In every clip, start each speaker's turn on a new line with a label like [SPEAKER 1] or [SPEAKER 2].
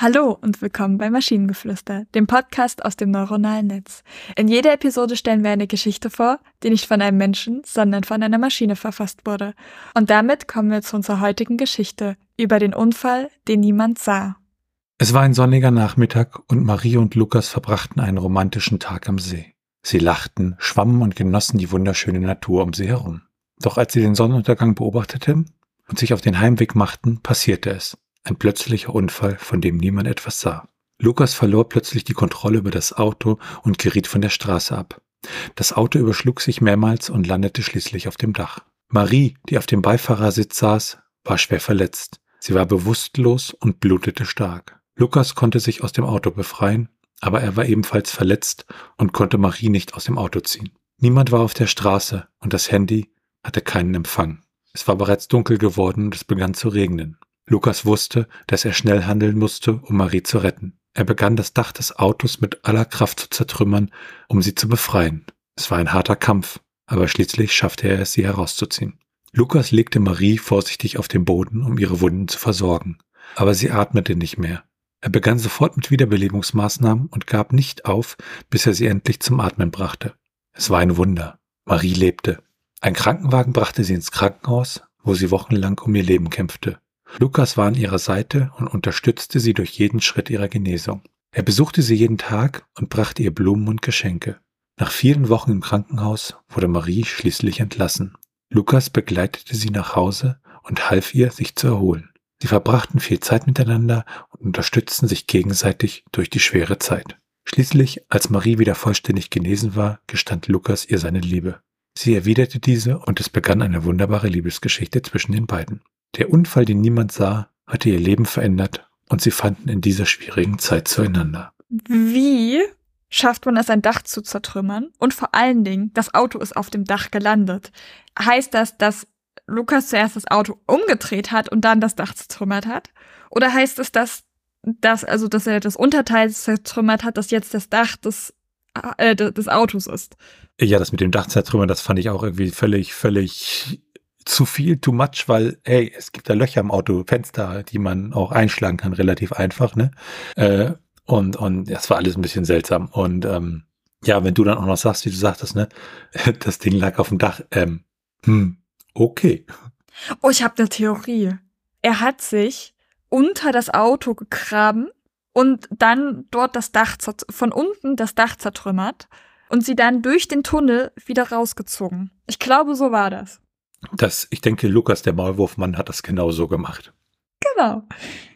[SPEAKER 1] Hallo und willkommen bei Maschinengeflüster, dem Podcast aus dem neuronalen Netz. In jeder Episode stellen wir eine Geschichte vor, die nicht von einem Menschen, sondern von einer Maschine verfasst wurde. Und damit kommen wir zu unserer heutigen Geschichte über den Unfall, den niemand sah.
[SPEAKER 2] Es war ein sonniger Nachmittag und Marie und Lukas verbrachten einen romantischen Tag am See. Sie lachten, schwammen und genossen die wunderschöne Natur um sie herum. Doch als sie den Sonnenuntergang beobachteten und sich auf den Heimweg machten, passierte es. Ein plötzlicher Unfall, von dem niemand etwas sah. Lukas verlor plötzlich die Kontrolle über das Auto und geriet von der Straße ab. Das Auto überschlug sich mehrmals und landete schließlich auf dem Dach. Marie, die auf dem Beifahrersitz saß, war schwer verletzt. Sie war bewusstlos und blutete stark. Lukas konnte sich aus dem Auto befreien, aber er war ebenfalls verletzt und konnte Marie nicht aus dem Auto ziehen. Niemand war auf der Straße und das Handy hatte keinen Empfang. Es war bereits dunkel geworden und es begann zu regnen. Lukas wusste, dass er schnell handeln musste, um Marie zu retten. Er begann das Dach des Autos mit aller Kraft zu zertrümmern, um sie zu befreien. Es war ein harter Kampf, aber schließlich schaffte er es, sie herauszuziehen. Lukas legte Marie vorsichtig auf den Boden, um ihre Wunden zu versorgen. Aber sie atmete nicht mehr. Er begann sofort mit Wiederbelebungsmaßnahmen und gab nicht auf, bis er sie endlich zum Atmen brachte. Es war ein Wunder. Marie lebte. Ein Krankenwagen brachte sie ins Krankenhaus, wo sie wochenlang um ihr Leben kämpfte. Lukas war an ihrer Seite und unterstützte sie durch jeden Schritt ihrer Genesung. Er besuchte sie jeden Tag und brachte ihr Blumen und Geschenke. Nach vielen Wochen im Krankenhaus wurde Marie schließlich entlassen. Lukas begleitete sie nach Hause und half ihr, sich zu erholen. Sie verbrachten viel Zeit miteinander und unterstützten sich gegenseitig durch die schwere Zeit. Schließlich, als Marie wieder vollständig genesen war, gestand Lukas ihr seine Liebe. Sie erwiderte diese und es begann eine wunderbare Liebesgeschichte zwischen den beiden. Der Unfall, den niemand sah, hatte ihr Leben verändert und sie fanden in dieser schwierigen Zeit zueinander.
[SPEAKER 1] Wie schafft man es, ein Dach zu zertrümmern? Und vor allen Dingen, das Auto ist auf dem Dach gelandet. Heißt das, dass Lukas zuerst das Auto umgedreht hat und dann das Dach zertrümmert hat? Oder heißt es, dass, dass, also, dass er das Unterteil zertrümmert hat, dass jetzt das Dach des, äh, des Autos ist?
[SPEAKER 2] Ja, das mit dem Dach zertrümmern, das fand ich auch irgendwie völlig, völlig zu viel, too much, weil, hey, es gibt da Löcher im Auto, Fenster, die man auch einschlagen kann, relativ einfach, ne? Äh, und, und das war alles ein bisschen seltsam. Und ähm, ja, wenn du dann auch noch sagst, wie du sagtest, ne, das Ding lag auf dem Dach, ähm, hm, okay.
[SPEAKER 1] Oh, ich habe eine Theorie. Er hat sich unter das Auto gegraben und dann dort das Dach von unten das Dach zertrümmert und sie dann durch den Tunnel wieder rausgezogen. Ich glaube, so war das.
[SPEAKER 2] Das, ich denke, Lukas, der Maulwurfmann, hat das genau so gemacht.
[SPEAKER 1] Genau.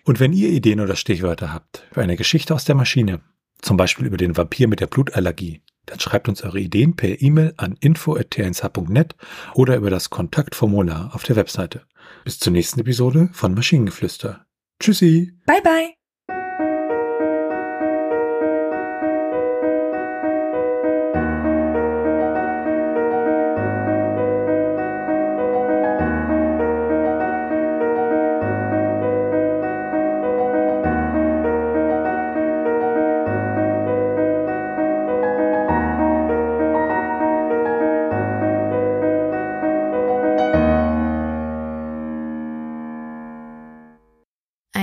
[SPEAKER 2] Und wenn ihr Ideen oder Stichwörter habt für eine Geschichte aus der Maschine, zum Beispiel über den Vampir mit der Blutallergie, dann schreibt uns eure Ideen per E-Mail an info.tnsh.net oder über das Kontaktformular auf der Webseite. Bis zur nächsten Episode von Maschinengeflüster. Tschüssi.
[SPEAKER 1] Bye bye.